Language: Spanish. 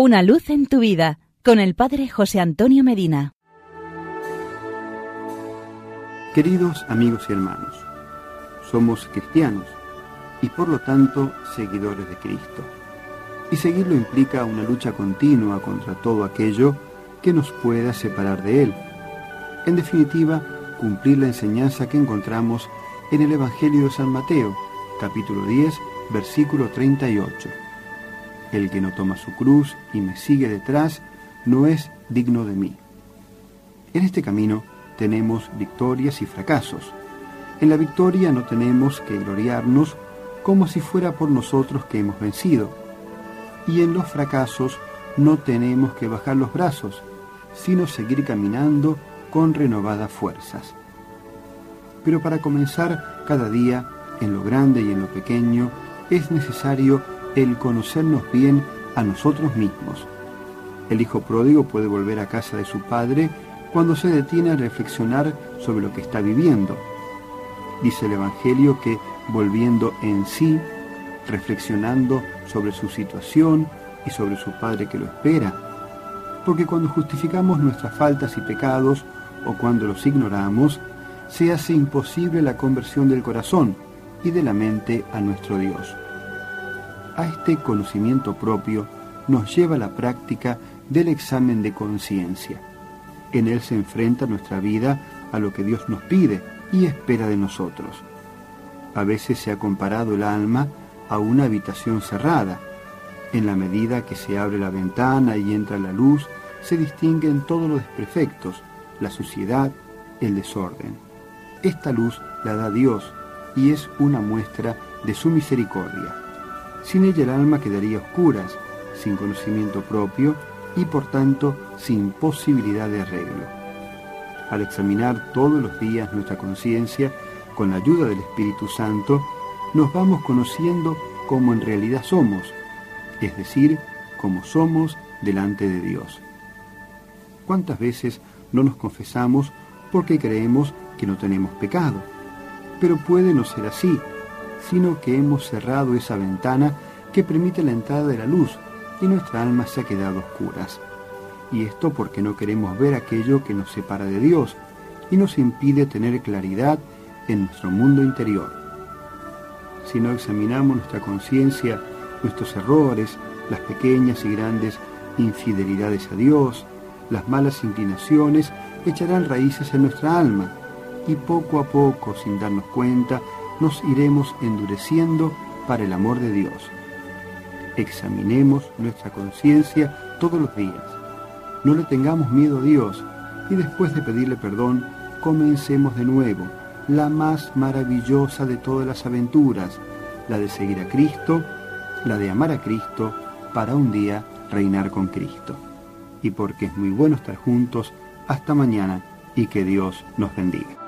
Una luz en tu vida con el Padre José Antonio Medina. Queridos amigos y hermanos, somos cristianos y por lo tanto seguidores de Cristo. Y seguirlo implica una lucha continua contra todo aquello que nos pueda separar de Él. En definitiva, cumplir la enseñanza que encontramos en el Evangelio de San Mateo, capítulo 10, versículo 38. El que no toma su cruz y me sigue detrás no es digno de mí. En este camino tenemos victorias y fracasos. En la victoria no tenemos que gloriarnos como si fuera por nosotros que hemos vencido. Y en los fracasos no tenemos que bajar los brazos, sino seguir caminando con renovadas fuerzas. Pero para comenzar cada día, en lo grande y en lo pequeño, es necesario el conocernos bien a nosotros mismos. El hijo pródigo puede volver a casa de su padre cuando se detiene a reflexionar sobre lo que está viviendo. Dice el Evangelio que volviendo en sí, reflexionando sobre su situación y sobre su padre que lo espera, porque cuando justificamos nuestras faltas y pecados o cuando los ignoramos, se hace imposible la conversión del corazón y de la mente a nuestro Dios. A este conocimiento propio nos lleva la práctica del examen de conciencia. En él se enfrenta nuestra vida a lo que Dios nos pide y espera de nosotros. A veces se ha comparado el alma a una habitación cerrada. En la medida que se abre la ventana y entra la luz, se distinguen todos los desperfectos, la suciedad, el desorden. Esta luz la da Dios y es una muestra de su misericordia. Sin ella el alma quedaría oscuras, sin conocimiento propio y por tanto sin posibilidad de arreglo. Al examinar todos los días nuestra conciencia, con la ayuda del Espíritu Santo, nos vamos conociendo como en realidad somos, es decir, como somos delante de Dios. ¿Cuántas veces no nos confesamos porque creemos que no tenemos pecado? Pero puede no ser así, sino que hemos cerrado esa ventana que permite la entrada de la luz y nuestra alma se ha quedado oscuras. Y esto porque no queremos ver aquello que nos separa de Dios y nos impide tener claridad en nuestro mundo interior. Si no examinamos nuestra conciencia, nuestros errores, las pequeñas y grandes infidelidades a Dios, las malas inclinaciones echarán raíces en nuestra alma y poco a poco, sin darnos cuenta, nos iremos endureciendo para el amor de Dios. Examinemos nuestra conciencia todos los días. No le tengamos miedo a Dios y después de pedirle perdón, comencemos de nuevo la más maravillosa de todas las aventuras, la de seguir a Cristo, la de amar a Cristo, para un día reinar con Cristo. Y porque es muy bueno estar juntos, hasta mañana y que Dios nos bendiga.